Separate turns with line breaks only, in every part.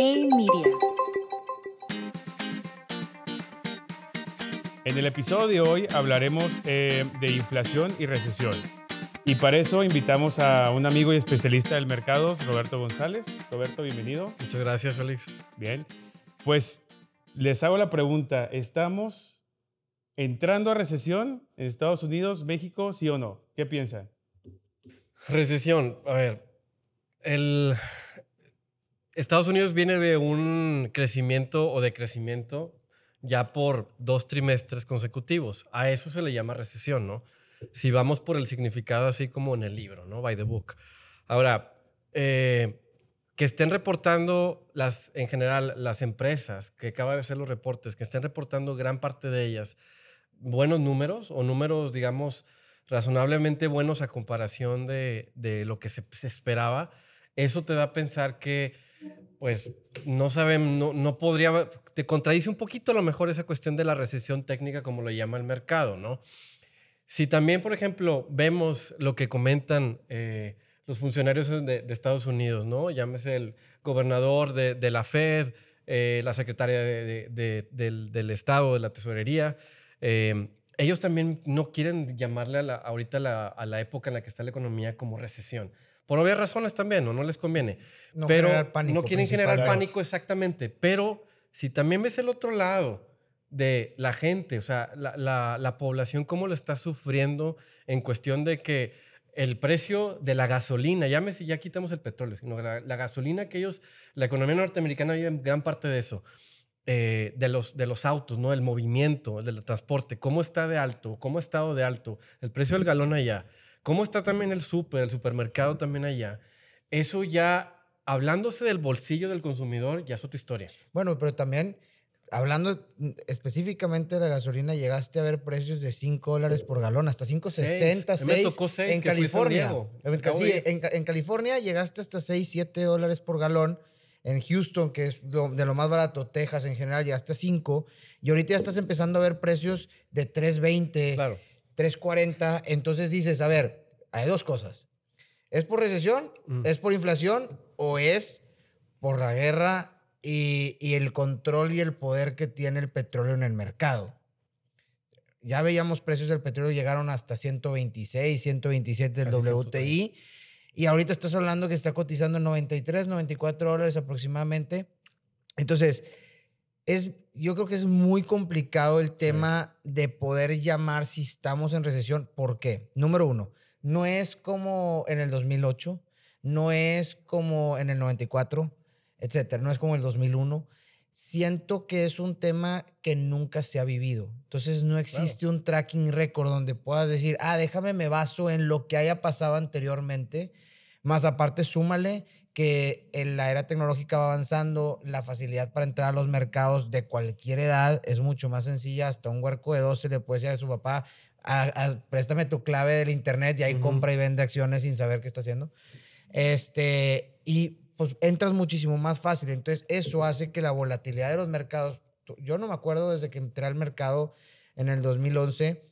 Hey Media.
En el episodio de hoy hablaremos eh, de inflación y recesión. Y para eso invitamos a un amigo y especialista del mercado, Roberto González. Roberto, bienvenido.
Muchas gracias, Félix.
Bien. Pues les hago la pregunta, ¿estamos entrando a recesión en Estados Unidos, México, sí o no? ¿Qué piensan?
Recesión. A ver, el Estados Unidos viene de un crecimiento o decrecimiento ya por dos trimestres consecutivos. A eso se le llama recesión, ¿no? Si vamos por el significado así como en el libro, ¿no? By the book. Ahora, eh, que estén reportando las, en general, las empresas que acaba de hacer los reportes, que estén reportando gran parte de ellas buenos números o números, digamos, razonablemente buenos a comparación de, lo que se, esperaba, eso te da a pensar que, pues, no saben, no, no podría, te contradice un poquito a lo mejor esa cuestión de la recesión técnica, como lo llama el mercado, ¿no? Si también, por ejemplo, vemos lo que comentan eh, los funcionarios de, Estados Unidos, ¿no? Llámese el gobernador de, la Fed, eh, la secretaria de, del, Estado, de la Tesorería, eh, ellos también no quieren llamarle a la, ahorita a la época en la que está la economía como recesión. Por obvias razones también, ¿no? No les conviene.
No
pero
pánico,
no quieren generar pánico exactamente. Pero si también ves el otro lado de la gente, o sea, la, la, la población, cómo lo está sufriendo en cuestión de que el precio de la gasolina, ya, me, ya quitamos el petróleo, sino la, la gasolina que ellos, la economía norteamericana vive en gran parte de eso. Eh, de, los, de los autos, ¿no? El movimiento, el del transporte, cómo está de alto, cómo ha estado de alto, el precio del galón allá, cómo está también el súper, el supermercado también allá. Eso ya, hablándose del bolsillo del consumidor, ya es otra historia.
Bueno, pero también, hablando específicamente de la gasolina, llegaste a ver precios de 5 dólares por galón, hasta 5.60, 6,
me tocó 6
en California. Sí, en, en California llegaste hasta 6, 7 dólares por galón en Houston, que es lo, de lo más barato, Texas en general, ya hasta 5. Y ahorita ya estás empezando a ver precios de 3.20,
claro.
3.40. Entonces dices, a ver, hay dos cosas. ¿Es por recesión? Mm. ¿Es por inflación? ¿O es por la guerra y, y, el control y el poder que tiene el petróleo en el mercado? Ya veíamos precios del petróleo llegaron hasta 126, 127 del WTI. Y ahorita estás hablando que está cotizando 93, 94 dólares aproximadamente. Entonces, es, yo creo que es muy complicado el tema sí. de poder llamar si estamos en recesión. ¿Por qué? Número uno, no es como en el 2008, no es como en el 94, etcétera, no es como el 2001. Siento que es un tema que nunca se ha vivido. Entonces no existe claro. un tracking record donde puedas decir, ah, déjame me baso en lo que haya pasado anteriormente más aparte, súmale que en la era tecnológica va avanzando, la facilidad para entrar a los mercados de cualquier edad es mucho más sencilla. Hasta un huerco de 12 le puede decir a su papá, a, a, préstame tu clave del internet y ahí uh -huh. compra y vende acciones sin saber qué está haciendo. Este, y pues entras muchísimo más fácil. Entonces, eso hace que la volatilidad de los mercados, yo no me acuerdo desde que entré al mercado en el 2011,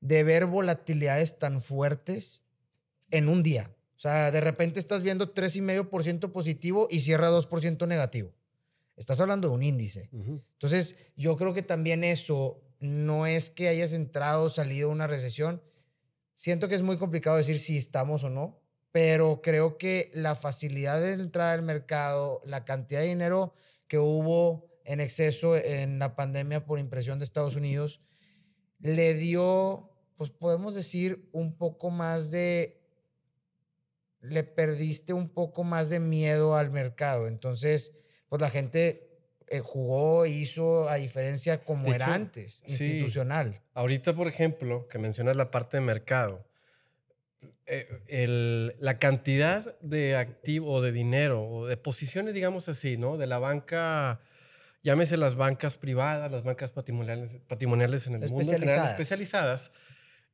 de ver volatilidades tan fuertes en un día. O sea, de repente estás viendo 3,5% positivo y cierra 2% negativo. Estás hablando de un índice. Uh -huh. Entonces, yo creo que también eso no es que hayas entrado o salido de una recesión. Siento que es muy complicado decir si estamos o no, pero creo que la facilidad de entrada al mercado, la cantidad de dinero que hubo en exceso en la pandemia por impresión de Estados Unidos, le dio, pues podemos decir, un poco más de le perdiste un poco más de miedo al mercado. Entonces, pues la gente eh, jugó hizo a diferencia como de era hecho, antes, institucional.
Sí. Ahorita, por ejemplo, que mencionas la parte de mercado, eh, el, la cantidad de activo o de dinero o de posiciones, digamos así, ¿no? De la banca, llámese las bancas privadas, las bancas patrimoniales, patrimoniales en el mundo en general, especializadas.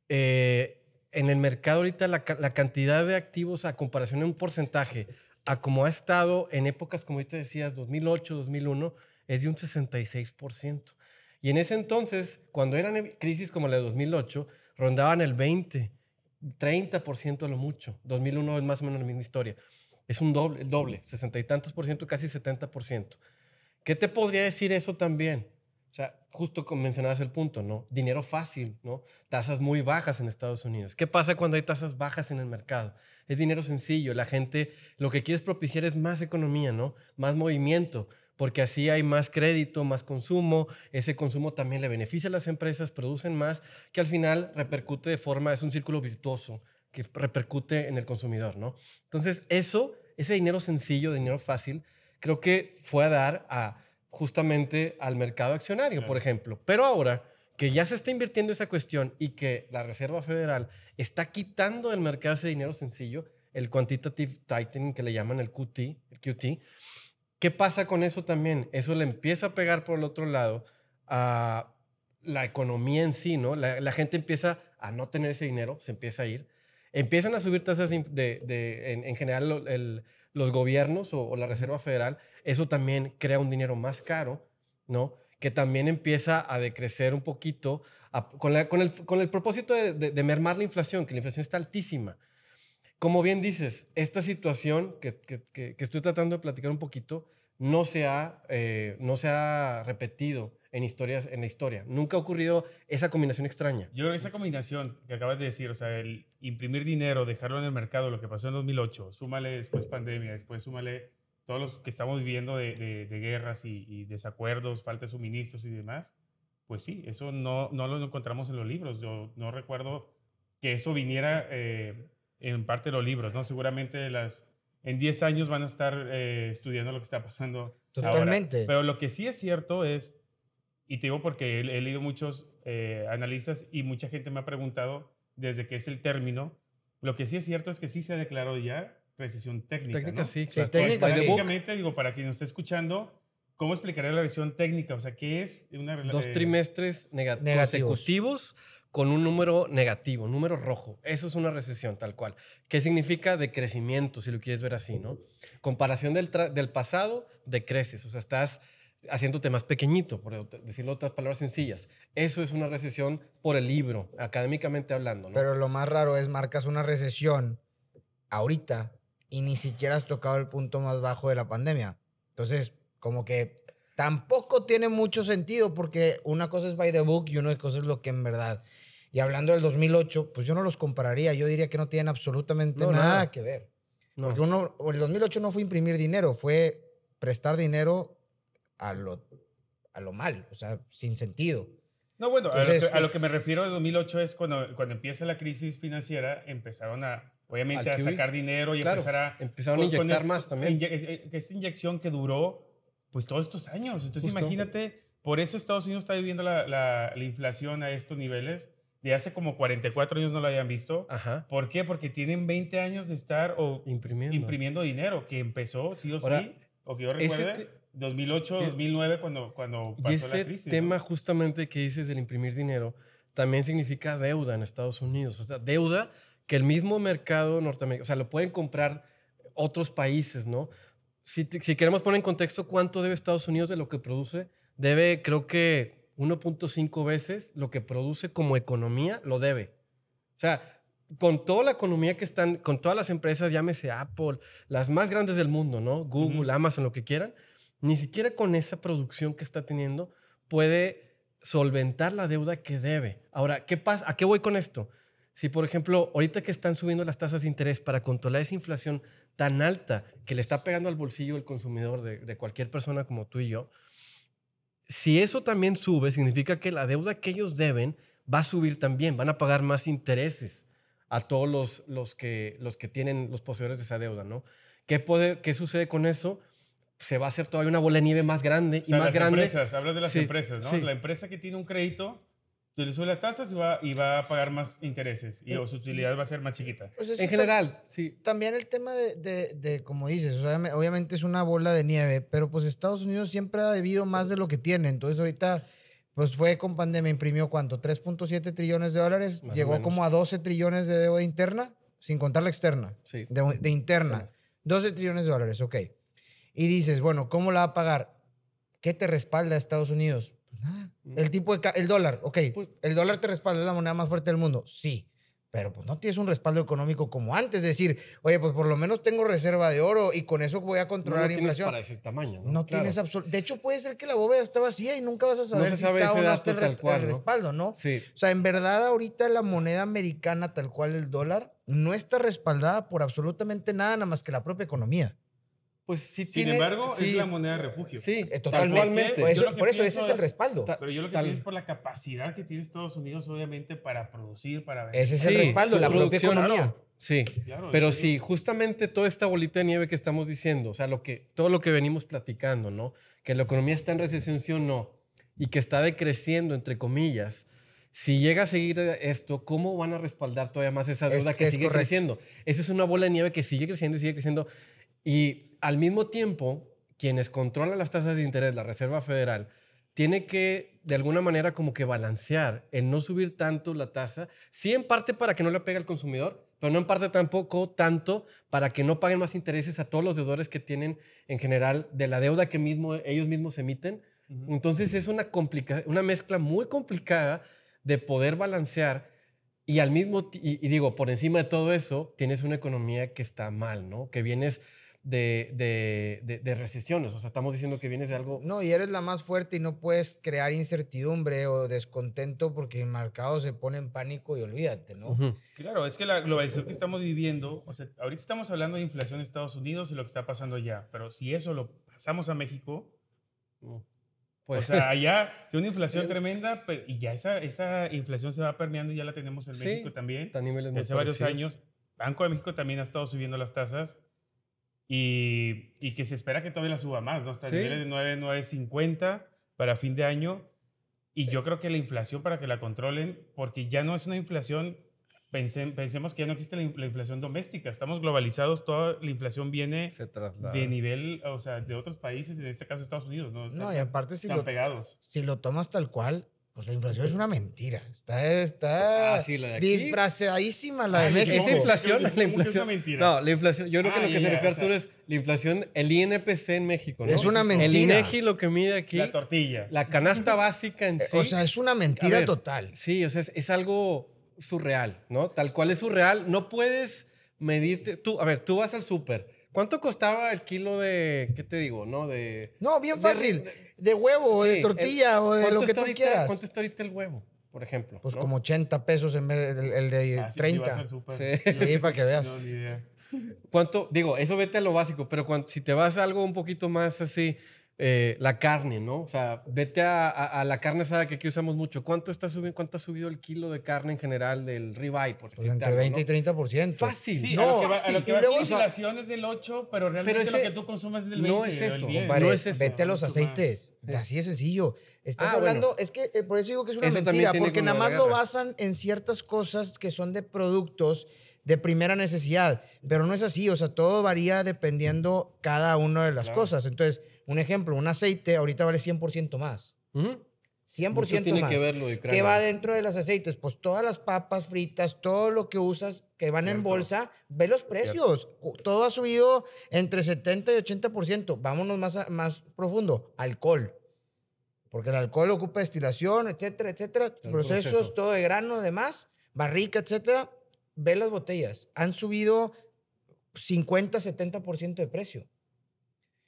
Eh, en el mercado ahorita la, la, cantidad de activos a comparación de un porcentaje a como ha estado en épocas, como ahorita decías, 2008, 2001, es de un 66%. Y en ese entonces, cuando eran crisis como la de 2008, rondaban el 20, 30% a lo mucho. 2001 es más o menos la misma historia. Es un doble, el doble, sesenta y tantos por ciento, casi 70 por ciento. ¿Qué te podría decir eso también? O sea, justo mencionabas el punto, ¿no? Dinero fácil, ¿no? Tasas muy bajas en Estados Unidos. ¿Qué pasa cuando hay tasas bajas en el mercado? Es dinero sencillo. La gente lo que quiere propiciar es más economía, ¿no? Más movimiento, porque así hay más crédito, más consumo. Ese consumo también le beneficia a las empresas, producen más, que al final repercute de forma, es un círculo virtuoso que repercute en el consumidor, ¿no? Entonces, eso, ese dinero sencillo, dinero fácil, creo que fue a dar a justamente al mercado accionario, por ejemplo. Pero ahora que ya se está invirtiendo esa cuestión y que la Reserva Federal está quitando del mercado ese dinero sencillo, el quantitative tightening que le llaman el QT, el QT, ¿qué pasa con eso también? Eso le empieza a pegar por el otro lado a la economía en sí, ¿no? La, gente empieza a no tener ese dinero, se empieza a ir. Empiezan a subir tasas de, en, general, los gobiernos o, la Reserva Federal. Eso también crea un dinero más caro, ¿no? Que también empieza a decrecer un poquito con, con, el, con, el, propósito de, mermar la inflación, que la inflación está altísima. Como bien dices, esta situación que, que, que estoy tratando de platicar un poquito no se ha, eh, no se ha repetido en, historias, en la historia. Nunca ha ocurrido esa combinación extraña.
Yo creo que esa combinación que acabas de decir, o sea, el imprimir dinero, dejarlo en el mercado, lo que pasó en 2008, súmale después pandemia, después súmale todos los que estamos viviendo de, de, guerras y, desacuerdos, falta de suministros y demás, pues sí, eso no, no lo encontramos en los libros. Yo no recuerdo que eso viniera eh, en parte de los libros, ¿no? Seguramente las en 10 años van a estar eh, estudiando lo que está pasando. Totalmente. Pero lo que sí es cierto es, y te digo porque he, leído muchos eh, analistas y mucha gente me ha preguntado desde que es el término, lo que sí es cierto es que sí se ha declarado ya recesión técnica. Técnica, sí. sí técnica, técnicamente, digo, para quien nos esté escuchando, ¿cómo explicaría la recesión técnica? O sea, ¿qué es una...
Dos trimestres negativos. consecutivos con un número negativo, un número rojo. Eso es una recesión tal cual. ¿Qué significa decrecimiento, si lo quieres ver así, no? Comparación del, del pasado, decreces. O sea, estás haciéndote más pequeñito, por decirlo otras palabras sencillas. Eso es una recesión por el libro, académicamente hablando. ¿no?
Pero lo más raro es marcas una recesión ahorita y ni siquiera has tocado el punto más bajo de la pandemia. Entonces, como que tampoco tiene mucho sentido porque una cosa es by the book y una cosa es lo que en verdad. Y hablando del 2008, pues yo no los compararía. Yo diría que no tienen absolutamente nada, que ver. Porque uno, el 2008 no fue imprimir dinero, fue prestar dinero a lo, a lo mal, o sea, sin sentido.
No, bueno, a, lo que, a, lo que, me refiero de 2008 es cuando, cuando empieza la crisis financiera, empezaron a, obviamente, a sacar dinero y empezar a...
Empezaron a inyectar más también.
Eh, eh, esa inyección que duró, pues, todos estos años. Entonces, imagínate, por eso Estados Unidos está viviendo la, la, la inflación a estos niveles de hace como 44 años no lo habían visto. Ajá. ¿Por qué? Porque tienen 20 años de estar o imprimiendo, imprimiendo dinero, que empezó, sí o sí, o que yo recuerde, 2008, 2009, cuando, cuando pasó la crisis.
Ese tema justamente que dices del imprimir dinero también significa deuda en Estados Unidos. O sea, deuda que el mismo mercado norteamericano, o sea, lo pueden comprar otros países, ¿no? Si, si queremos poner en contexto cuánto debe Estados Unidos de lo que produce, debe, creo que 1.5 veces lo que produce como economía lo debe. O sea, con toda la economía que están, con todas las empresas, llámese Apple, las más grandes del mundo, ¿no? Google, Amazon, lo que quieran, ni siquiera con esa producción que está teniendo puede solventar la deuda que debe. Ahora, ¿qué pasa? ¿A qué voy con esto? Si, por ejemplo, ahorita que están subiendo las tasas de interés para controlar esa inflación tan alta que le está pegando al bolsillo del consumidor de, cualquier persona como tú y yo, si eso también sube, significa que la deuda que ellos deben va a subir también, van a pagar más intereses a todos los, los, que, los que tienen los poseedores de esa deuda, ¿no? ¿Qué, puede, qué sucede con eso? Se va a hacer todavía una bola de nieve más grande y más las grande.
Empresas, hablas de las empresas, ¿no? La empresa que tiene un crédito se le sube las tasas y va, y va a pagar más intereses y su utilidad va a ser más chiquita.
Pues en general, sí.
También el tema de, de, de como dices, obviamente es una bola de nieve, pero pues Estados Unidos siempre ha debido más de lo que tiene. Entonces ahorita, pues fue con pandemia, imprimió cuánto, 3.7 trillones de dólares, llegó como a 12 trillones de deuda interna, sin contar la externa, sí. de, de, interna. 12 trillones de dólares, ok. Y dices, bueno, ¿cómo la va a pagar? ¿Qué te respalda Estados Unidos? Pues nada. El tipo de el dólar, ok. Pues el dólar te respalda, es la moneda más fuerte del mundo. Sí. pero pues no tienes un respaldo económico como antes. Es decir, oye, pues por lo menos tengo reserva de oro y con eso voy a
No
controlar
lo
la
tienes
inflación.
para ese tamaño. No,
No
Claro.
tienes absoluto. De hecho, puede ser que la bóveda está vacía y nunca vas a saber si
sabe
está o no está el, re-
tal cual,
el
¿no?
respaldo, ¿no?
Sí.
O sea, en verdad, ahorita la moneda americana, tal cual el dólar, no está respaldada por absolutamente nada, nada más que la propia economía.
Pues sí
Sin
tiene-
embargo,
sí,
es la moneda de refugio.
Sí, totalmente.
Por eso, por eso ese es el
es-
respaldo.
Ta-
Pero yo lo que pienso es por la capacidad que tiene Estados Unidos, obviamente, para producir, para vender.
Ese es el respaldo,
su
la propia
producción,
economía.
claro. Sí,
Claro,
pero
es-
sí, justamente toda esta bolita de nieve que estamos diciendo, o sea, lo que, todo lo que venimos platicando, ¿no? Que la economía está en recesión, sí o no, y que está decreciendo, entre comillas. Si llega a seguir esto, ¿cómo van a respaldar todavía más esa
Es-
deuda que
es
sigue
correcto.
creciendo? Eso es una bola de nieve que sigue creciendo y sigue creciendo. Y al mismo tiempo, quienes controlan las tasas de interés, la Reserva Federal, tiene que, de alguna manera, como que balancear el no subir tanto la tasa, sí en parte para que no le pegue al consumidor, pero no en parte tampoco tanto para que no paguen más intereses a todos los deudores que tienen en general de la deuda que mismo, ellos mismos emiten. Entonces es una, complica- una mezcla muy complicada de poder balancear y al mismo y, y digo, por encima de todo eso, tienes una economía que está mal, ¿no? Que vienes de, de, de- de recesiones, o sea, estamos diciendo que vienes de algo...
No, y eres la más fuerte y no puedes crear incertidumbre o descontento porque el mercado se pone en pánico y olvídate, ¿no?
Ujú.
Claro, es que la globalización que estamos viviendo, o sea, ahorita estamos hablando de inflación en Estados Unidos y lo que está pasando allá, pero si eso lo pasamos a México,
Pues,
o sea, allá tiene una inflación tremenda pero- y ya esa, esa inflación se va permeando y ya la tenemos en
Sí,
México también.
niveles muy
Hace varios años, Banco de México también ha estado subiendo las tasas y, y que se espera que todavía la suba más, ¿no? Hasta
Sí.
niveles de 9, 9.50 para fin de año. Y yo creo que la inflación para que la controlen, porque ya no es una inflación, pense- pensemos que ya no existe la, la inflación doméstica, estamos globalizados, toda la inflación viene de nivel, o sea, de otros países, en este caso Estados Unidos, ¿no? Están,
No, y aparte si lo,
pegados.
si lo tomas tal cual, pues la inflación es una mentira. Está, está
Ah, sí, la de aquí.
disfrazadísima la de México.
Esa inflación,
¿Cómo
la
que es una
inflación.
mentira?
No, la inflación. Yo creo que
Ah,
lo que se refiere
o sea-
Arturo es la inflación, el INPC en México, ¿no?
Es una
El
El
mentira.
INEGI lo que mide aquí,
La tortilla.
la canasta básica en
Eh,
sí.
O sea, es una mentira
ver,
total.
Sí, o sea, es, es algo surreal, ¿no? Tal cual es surreal. No puedes medirte. Tú, a ver, tú vas al súper. ¿Cuánto costaba el kilo de, qué te digo, no? De.
No, bien fácil.
de-
De huevo, o de
Sí,
tortilla,
el-
o de
¿cuánto
lo que tú
ahorita-
quieras.
¿Cuánto está ahorita el huevo, por ejemplo?
Pues
no?
como 80 pesos en vez del el de
Ah, sí, sí, vas
30.
al súper.
Sí.
Yo
Sí, para que veas.
No, ni idea.
¿Cuánto? Digo, eso vete a lo básico, pero si te vas a algo un poquito más así, eh, la carne, ¿no? O sea, vete a, a- a la carne asada que aquí usamos mucho. ¿Cuánto, está subiendo, ¿Cuánto ha subido el kilo de carne en general del ribeye, por
Pues entre
algo,
20 y
¿no?
30%.
Fácil.
Sí,
No,
a lo que va, a lo
sí,
que
y
va
luego
la
si-
inflación es del 8, pero realmente
ese-
lo que tú consumes es del 20
no es eso,
10.
Compadre,
no es eso.
Vete a los aceites.
Sí.
Así de sencillo. Estás
Ah,
hablando,
bueno.
es que eh, por eso digo que es una
Eso
mentira, porque nada más lo basan en ciertas cosas que son de productos de primera necesidad, pero no es así, o sea, todo varía dependiendo cada una de las
Claro.
cosas. Entonces, un ejemplo, un aceite ahorita vale 100% más.
Ujú.
100%
Mucho tiene
más.
que ver lo de.
¿Qué va dentro de los aceites? Pues todas las papas fritas, todo lo que usas que van en bolsa, ve los precios. Todo ha subido entre 70 y 80%. Vámonos más, a- más profundo. Alcohol. Porque el alcohol ocupa destilación, etcétera, etcétera.
El
procesos,
proceso.
todo de grano, demás, barrica, etcétera. Ve las botellas. Han subido 50, 70% de precio.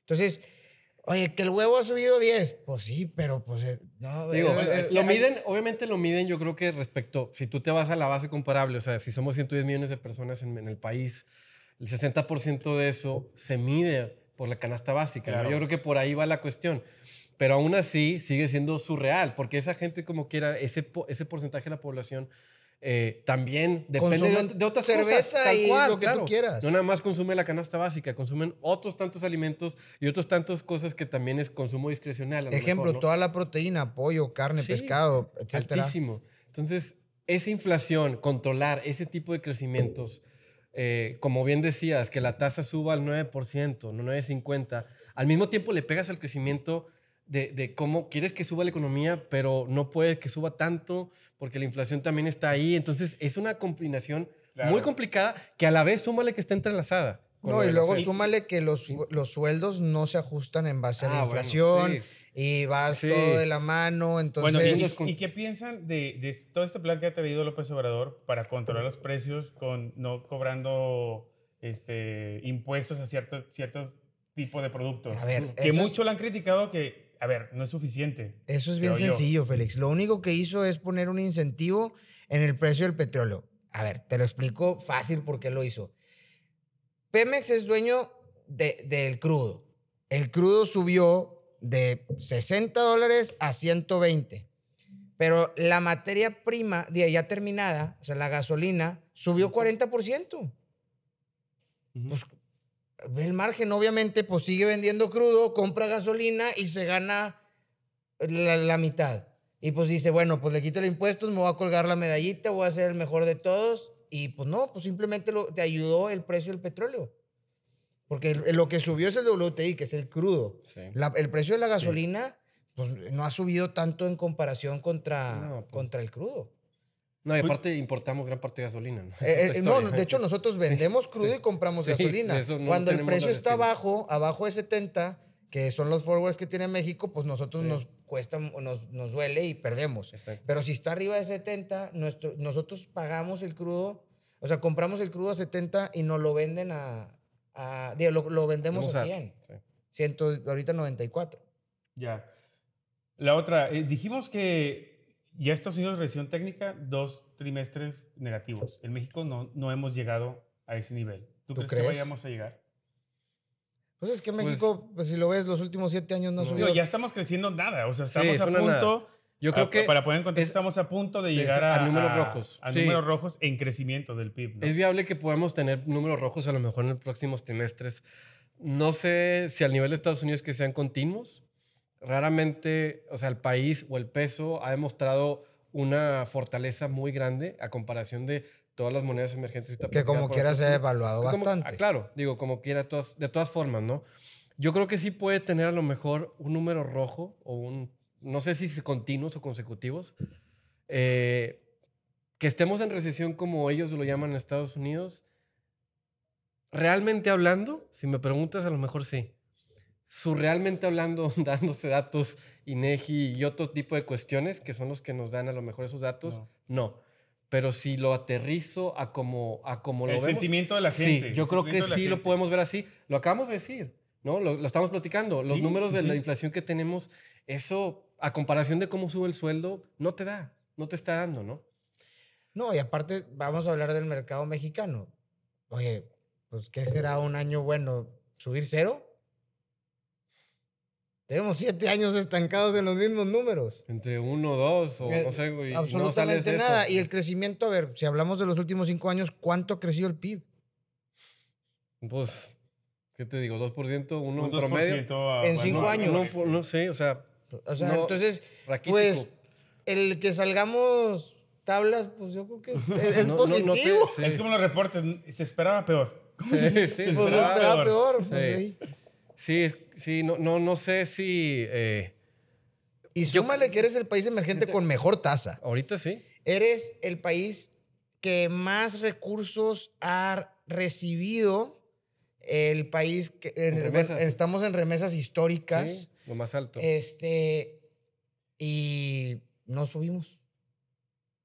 Entonces, oye, que el huevo ha subido 10. Pues sí, pero pues eh, no.
Digo,
eh, eh,
lo
hay-
miden, obviamente lo miden, yo creo que respecto, si tú te vas a la base comparable, o sea, si somos 110 millones de personas en, en el país, el 60% de eso se mide por la canasta básica. ¿no?
Claro.
Yo creo que por ahí va la cuestión. Pero aún así sigue siendo surreal, porque esa gente como quiera, ese, ese porcentaje de la población eh, también depende de, de otras
cerveza
cosas.
y
cual,
lo que tú
claro.
quieras.
No nada más consume la canasta básica, consumen otros tantos alimentos y otros tantos cosas que también es consumo discrecional.
Ejemplo,
mejor, ¿no?
toda la proteína, pollo, carne,
Sí,
pescado, etcétera.
Altísimo. Entonces, esa inflación, controlar ese tipo de crecimientos, eh, como bien decías, que la tasa suba al 9%, no 9,50%, al mismo tiempo le pegas al crecimiento de, de cómo quieres que suba la economía, pero no puede que suba tanto porque la inflación también está ahí. Entonces, es una combinación
Claro.
muy complicada que a la vez súmale que está entrelazada.
No, y luego súmale que los, los sueldos no se ajustan en base a la
Ah, bueno,
inflación
sí.
y vas
Sí.
todo de la mano, entonces...
Bueno, ¿y, y- qué piensan de, de todo este plan que ha traído López Obrador para controlar los precios con no cobrando este, impuestos a cierto, cierto tipo de productos?
a ver,
que
eso es-
mucho lo han criticado que, a ver, no es suficiente.
Eso es bien
yo.
sencillo, Félix. Lo único que hizo es poner un incentivo en el precio del petróleo. A ver, te lo explico fácil por qué lo hizo. Pemex es dueño de- del crudo. El crudo subió de 60 dólares a 120. Pero la materia prima de ya terminada, o sea, la gasolina, subió 40%.
Ujú.
Pues el margen, obviamente, pues sigue vendiendo crudo, compra gasolina y se gana la, la mitad. Y pues dice, bueno, pues le quito el impuestos, me voy a colgar la medallita, voy a ser el mejor de todos. Y pues no, pues simplemente lo- te ayudó el precio del petróleo. Porque el- lo que subió es el WTI, que es el crudo.
Sí.
La- el precio de la gasolina, pues no ha subido tanto en comparación contra,
No, pues.
contra el crudo.
No, y aparte importamos gran parte de gasolina. ¿no?
Eh, eh, no, de hecho nosotros vendemos crudo
sí.
y compramos
Sí,
gasolina.
no
Cuando el precio está
gestión.
abajo, abajo de 70, que son los forwards que tiene México, pues nosotros
Sí.
nos cuesta, nos, nos duele y perdemos.
Exacto.
Pero si está arriba de 70, nuestro, nosotros pagamos el crudo, o sea, compramos el crudo a 70 y nos lo venden a, a digo, lo, lo vendemos
Vamos
a 100.
sí.
100, ahorita 94.
Ya. La otra, eh, dijimos que ya Estados Unidos recibió técnica dos trimestres negativos. En México no, no hemos llegado a ese nivel. ¿Tú,
¿Tú
crees,
crees?
que vayamos a llegar?
Pues es que
Pues-
México, pues si lo ves, los últimos siete años no,
No.
subió.
Ya estamos creciendo nada. O sea, estamos
es
a
una nada.
punto.
Yo creo
a-
que
Para poner en contexto,
es-
estamos a punto de
es
llegar a,
a números rojos.
A
Sí.
números rojos en crecimiento del PIB. ¿no?
es viable que podamos tener números rojos a lo mejor en los próximos trimestres. No sé si al nivel de Estados Unidos que sean continuos. Raramente, o sea, el país o el peso ha demostrado una fortaleza muy grande a comparación de todas las monedas emergentes.
que como quiera se ha
Arturo.
devaluado
Como-
bastante.
ah, claro, digo, como quiera, todas, de todas formas, ¿no? Yo creo que sí puede tener a lo mejor un número rojo o un, no sé si continuos o consecutivos, eh, que estemos en recesión como ellos lo llaman en Estados Unidos. Realmente hablando, si me preguntas, a lo mejor sí. Surrealmente hablando, dándose datos INEGI y otro tipo de cuestiones que son los que nos dan a lo mejor esos datos,
No.
no. Pero si lo aterrizo a como, a como lo
el
vemos,
sentimiento de la gente.
Sí, yo
el
creo que sí lo podemos ver así. Lo acabamos de decir, ¿no? Lo, lo estamos platicando. Los
Sí,
números
sí,
de la inflación que tenemos, eso, a comparación de cómo sube el sueldo, no te da, no te está dando, ¿no?
No, y aparte vamos a hablar del mercado mexicano. Oye, pues ¿qué será un año bueno? ¿Subir cero? Tenemos siete años estancados en los mismos números.
Entre uno, dos, o
Eh,
no sé, güey. y no sales
Absolutamente
eso.
nada. Y el crecimiento, a ver, si hablamos de los últimos cinco años, ¿cuánto ha crecido el PIB?
Pues, ¿qué te digo? ¿2%? ¿Uno
Un
en promedio?
2% a-
En
bueno,
cinco
no,
años.
No, pues, no sé, o sea,
O sea,
No,
entonces,
raquítico.
pues, el que salgamos tablas, pues yo creo que es, es
No- no- no te-
positivo.
sí.
Es como los reportes, se esperaba peor.
Sí, sí,
Se
Pues
esperaba
esperaba
peor.
peor. pues,
Sí.
sí.
Sí, es- sí, no, no, no sé si... eh,
Y
Yo-
súmale que eres el país emergente con mejor tasa.
ahorita sí.
Eres el país que más recursos ha recibido. El país que en- bueno, estamos en remesas históricas.
Sí, lo más alto.
Este y no subimos.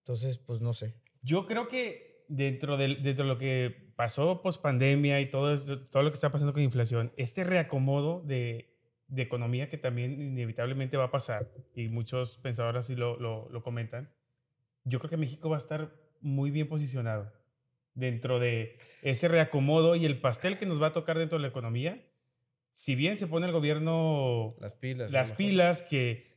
Entonces, pues no sé.
Yo creo que dentro de, dentro de lo que pasó post pandemia y todo, eso- todo lo que está pasando con inflación, este reacomodo de, de economía que también inevitablemente va a pasar, y muchos pensadores así lo, lo, lo comentan, yo creo que México va a estar muy bien posicionado dentro de ese reacomodo y el pastel que nos va a tocar dentro de la economía. Si bien se pone el gobierno
Las pilas.
las pilas que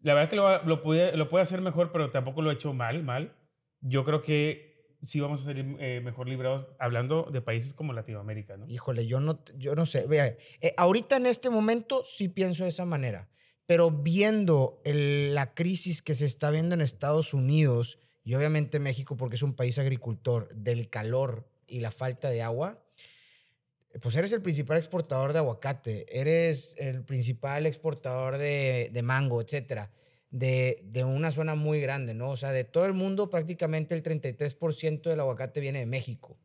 la verdad que lo, lo, puede, lo puede hacer mejor, pero tampoco lo ha hecho mal, mal. Yo creo que sí vamos a salir eh, mejor librados hablando de países como Latinoamérica, ¿no?
Híjole, yo no, yo no sé. Vea, eh, ahorita en este momento sí pienso de esa manera, pero viendo la crisis que se está viendo en Estados Unidos y obviamente México, porque es un país agricultor, del calor y la falta de agua, pues eres el principal exportador de aguacate, eres el principal exportador de, de mango, etcétera, de, de una zona muy grande, ¿no? O sea, de todo el mundo, prácticamente el 33% del aguacate viene de México.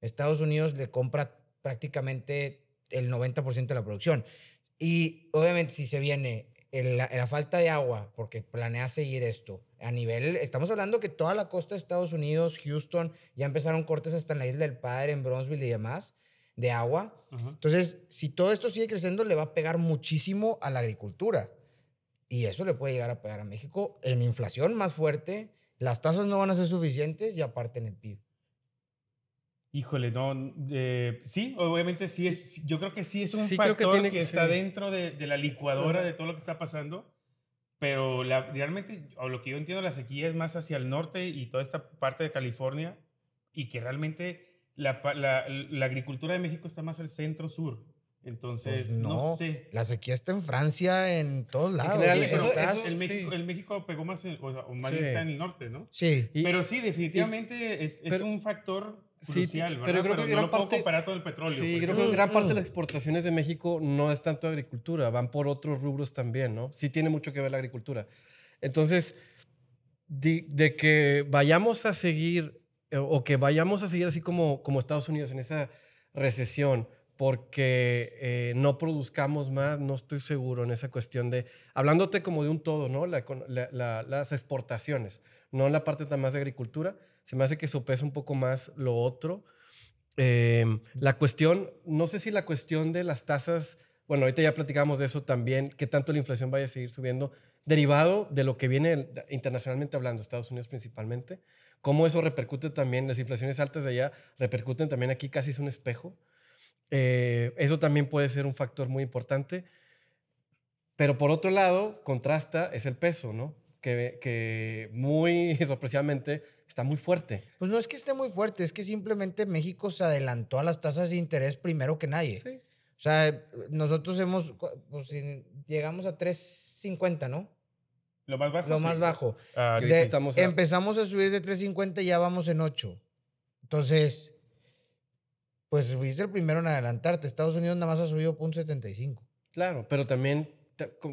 Estados Unidos le compra prácticamente el 90% de la producción. Y obviamente si se viene el- la, la falta de agua, porque planea seguir esto, a nivel, estamos hablando que toda la costa de Estados Unidos, Houston, ya empezaron cortes hasta en la isla del Padre, en Bronzeville y demás, de agua. Entonces, si todo esto sigue creciendo, le va a pegar muchísimo a la agricultura. Y eso le puede llegar a pegar a México en inflación más fuerte, las tasas no van a ser suficientes y aparte en el PIB.
Híjole, no, eh, sí, obviamente sí es, yo creo que sí es un
Sí, que
factor que,
tiene que
está dentro de, de la licuadora de todo lo que está pasando, pero la, realmente, o lo que yo entiendo, la sequía es más hacia el norte y toda esta parte de California, y que realmente la, la, la agricultura de México está más al centro-sur. Entonces,
Pues
no,
no,
sé.
la sequía está en Francia, en todos lados.
Sí, pero
eso-
estás-
eso-
el,
sí.
México, el México pegó más, en- o, sea, o más
Sí.
bien está en el norte, ¿no?
Sí.
Y-
pero sí, definitivamente es, es
pero-
un factor
Sí,
crucial,
pero
¿verdad?
creo que
no
gran
lo puedo
parte-
comparar con el petróleo.
Sí, creo que gran parte de las exportaciones de México no es tanto agricultura, van por otros rubros también, ¿no? Sí tiene mucho que ver la agricultura. Entonces, de, de que vayamos a seguir, eh, o que vayamos a seguir así como, como Estados Unidos en esa recesión, porque eh, no produzcamos más, no estoy seguro en esa cuestión de, hablándote como de un todo, ¿no? La la- la- las exportaciones, no la parte tan más de agricultura, se me hace que sopesa un poco más lo otro. Eh, la cuestión, no sé si la cuestión de las tasas, bueno, ahorita ya platicamos de eso también, qué tanto la inflación vaya a seguir subiendo, derivado de lo que viene internacionalmente hablando, Estados Unidos principalmente, cómo eso repercute también, las inflaciones altas de allá repercuten también aquí, casi es un espejo. Eh, eso también puede ser un factor muy importante. Pero por otro lado, contrasta es el peso, ¿no? Que, que muy sorpresivamente está muy fuerte.
Pues no es que esté muy fuerte, es que simplemente México se adelantó a las tasas de interés primero que nadie.
Sí.
O sea, nosotros hemos, pues, llegamos a 3.50, ¿no?
Lo más bajo.
Lo
sí.
más bajo.
Ah,
De-
estamos a-
Empezamos a subir de 3.50 y ya vamos en 8. Entonces, pues fuiste el primero en adelantarte. Estados Unidos nada más ha subido 0.75.
Claro, pero también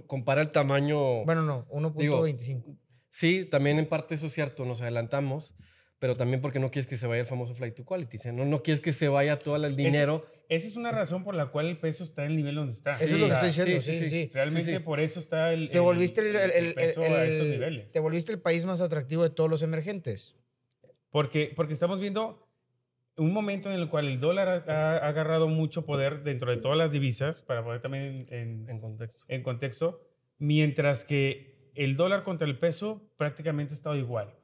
compara el tamaño.
Bueno, no, 1.25.
sí, también en parte eso es cierto, nos adelantamos, pero también porque no quieres que se vaya el famoso flight to quality. No, no quieres que se vaya todo el dinero.
Esa es una razón por la cual el peso está en el nivel donde está.
Eso es lo que estoy diciendo,
sí,
sí,
sí.
Realmente
sí.
por eso está el,
Te volviste el, el- el-
peso a
el-
estos niveles.
te volviste el país más atractivo de todos los emergentes.
Porque, porque estamos viendo un momento en el cual el dólar ha, ha agarrado mucho poder dentro de todas las divisas, para poner también en,
En contexto.
en contexto, mientras que el dólar contra el peso prácticamente ha estado igual.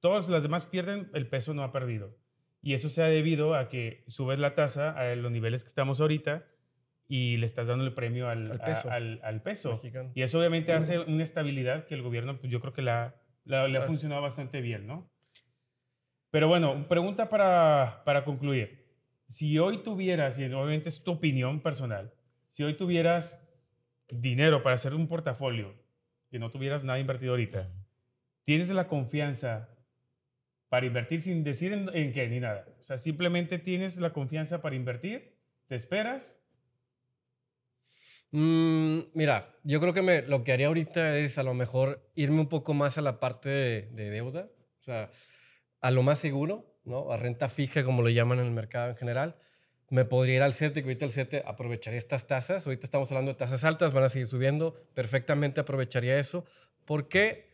Todas las demás pierden, el peso no ha perdido. Y eso se ha debido a que subes la tasa a los niveles que estamos ahorita y le estás dando el premio al,
Al
a-
peso.
al- al peso. Y eso obviamente hace una estabilidad que el gobierno, pues yo creo que la, la- le ha funcionado bastante bien, ¿no? Pero bueno, pregunta para, para concluir. Si hoy tuvieras, y obviamente es tu opinión personal, si hoy tuvieras dinero para hacer un portafolio, que no tuvieras nada invertido ahorita, ¿tienes la confianza para invertir sin decir en, en qué ni nada? O sea, simplemente tienes la confianza para invertir, te esperas.
Mm, mira, yo creo que me- lo que haría ahorita es a lo mejor irme un poco más a la parte de, de deuda, o sea, a lo más seguro, ¿no? A renta fija, como lo llaman en el mercado en general. Me podría ir al CETE, que ahorita el CETE aprovecharía estas tasas. Ahorita estamos hablando de tasas altas, van a seguir subiendo. Perfectamente aprovecharía eso. ¿Por qué?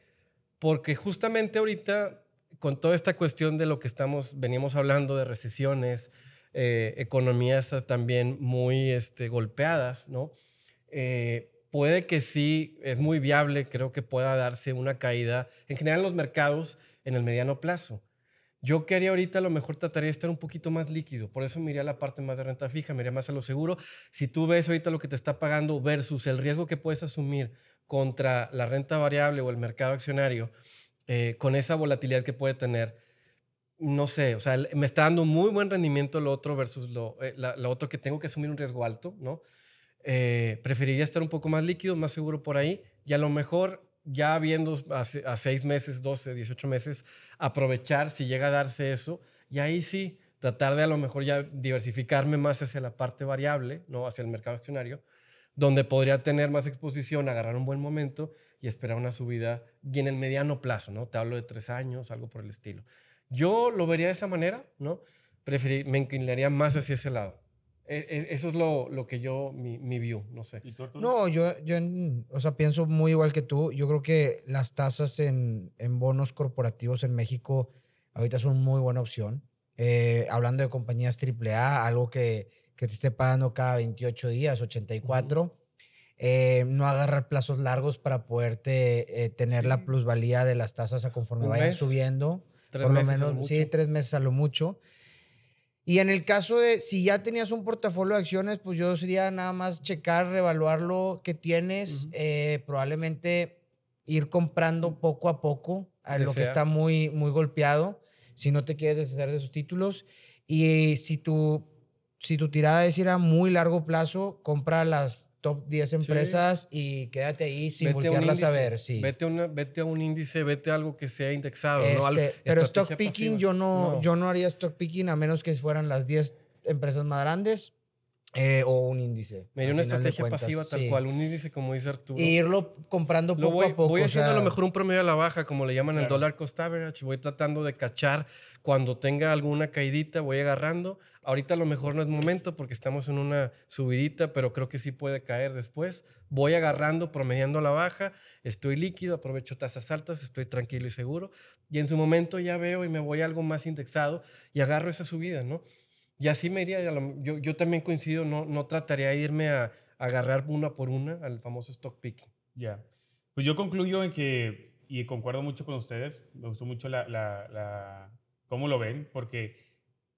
Porque justamente ahorita, con toda esta cuestión de lo que estamos, veníamos hablando de recesiones, eh, economías también muy este, golpeadas, ¿no? Eh, puede que sí, es muy viable, creo que pueda darse una caída en general en los mercados en el mediano plazo. Yo que haría ahorita, a lo mejor trataría de estar un poquito más líquido, por eso me iría a la parte más de renta fija, me iría más a lo seguro. Si tú ves ahorita lo que te está pagando versus el riesgo que puedes asumir contra la renta variable o el mercado accionario, eh, con esa volatilidad que puede tener, no sé, o sea, me está dando muy buen rendimiento lo otro versus lo, eh, la- otro que tengo que asumir un riesgo alto, ¿no? Eh, preferiría estar un poco más líquido, más seguro por ahí y a lo mejor ya viendo a seis meses, 12, 18 meses, aprovechar si llega a darse eso y ahí sí tratar de a lo mejor ya diversificarme más hacia la parte variable, no hacia el mercado accionario, donde podría tener más exposición, agarrar un buen momento y esperar una subida y en el mediano plazo, ¿no? Te hablo de tres años, algo por el estilo. Yo lo vería de esa manera, ¿no? Preferir, me inclinaría más hacia ese lado. E- e- Eso es lo, lo que yo, mi, mi view, no sé.
¿Y tú, Arturo?
No, yo, yo en- o sea, pienso muy igual que tú. Yo creo que las tasas en, en bonos corporativos en México ahorita son muy buena opción. Eh, hablando de compañías AAA, algo que, que te esté pagando cada 28 días, 84. Eh, no agarrar plazos largos para poderte eh, tener
Sí.
la plusvalía de las tasas a conforme vayan
mes,
subiendo.
Tres
por lo
meses a lo
menos, sí, tres meses a lo mucho. Y en el caso de si ya tenías un portafolio de acciones, pues yo sería nada más checar, reevaluar lo que tienes,
Ujú.
eh, probablemente ir comprando poco a poco a lo que
Desear.
está muy, muy golpeado, si no te quieres deshacer de sus títulos. Y si tu, si tu tirada es ir a muy largo plazo, compra las top 10 empresas y quédate ahí sin
Vete a
voltearlas a
índice,
ver. Sí.
Vete, a una- vete a un índice, vete a algo que sea indexado. ¿no? Al-
Este, pero stock picking,
pasiva.
yo no, yo no haría stock picking a menos que fueran las 10 empresas más grandes eh, o un índice.
Me dio una estrategia pasiva tal
sí.
cual, un índice como dice Arturo.
Y irlo comprando poco
voy,
a poco.
voy
o
haciendo a lo mejor un promedio a la baja, como le llaman el dólar cost average. Voy tratando de cachar cuando tenga alguna caidita, voy agarrando. Ahorita a lo mejor no es momento porque estamos en una subidita, pero creo que sí puede caer después. Voy agarrando, promediando a la baja, estoy líquido, aprovecho tasas altas, estoy tranquilo y seguro. Y en su momento ya veo y me voy a algo más indexado y agarro esa subida, ¿no? Y así me iría. Yo, yo también coincido, no, no trataría de irme a, a agarrar una por una al famoso stock picking.
Ya. Pues yo concluyo en que, y concuerdo mucho con ustedes, me gustó mucho la, la, la- cómo lo ven, porque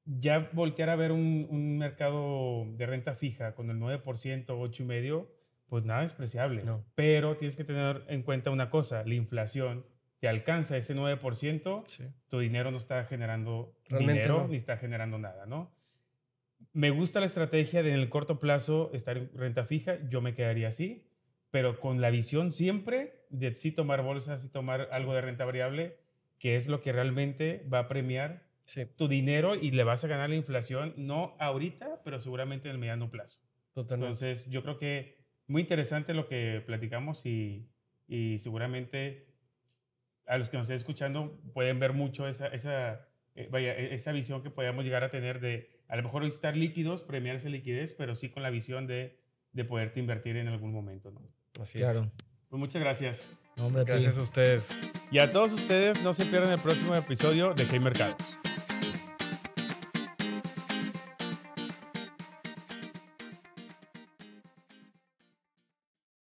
ya voltear a ver un, un mercado de renta fija con el 9%, 8,5%, pues nada despreciable.
No.
Pero tienes que tener en cuenta una cosa, la inflación te alcanza ese 9%,
Sí.
tu dinero no está generando
Realmente
dinero
no.
ni está generando nada, ¿no? Me gusta la estrategia de en el corto plazo estar en renta fija, yo me quedaría así, pero con la visión siempre de sí tomar bolsas y tomar algo de renta variable, que es lo que realmente va a premiar
Sí,
tu dinero y le vas a ganar la inflación, no ahorita, pero seguramente en el mediano plazo.
totalmente.
Entonces, yo creo que muy interesante lo que platicamos y, y seguramente a los que nos estén escuchando pueden ver mucho esa, esa, eh, vaya, e- esa visión que podamos llegar a tener de a lo mejor hoy estar líquidos, premiar esa liquidez, pero sí con la visión de, de poderte invertir en algún momento. ¿no?
Así
Claro.
es.
Pues muchas gracias.
No, hombre, a ti.
Gracias a ustedes.
Y a todos ustedes, no se pierdan el próximo episodio de Hey Mercados.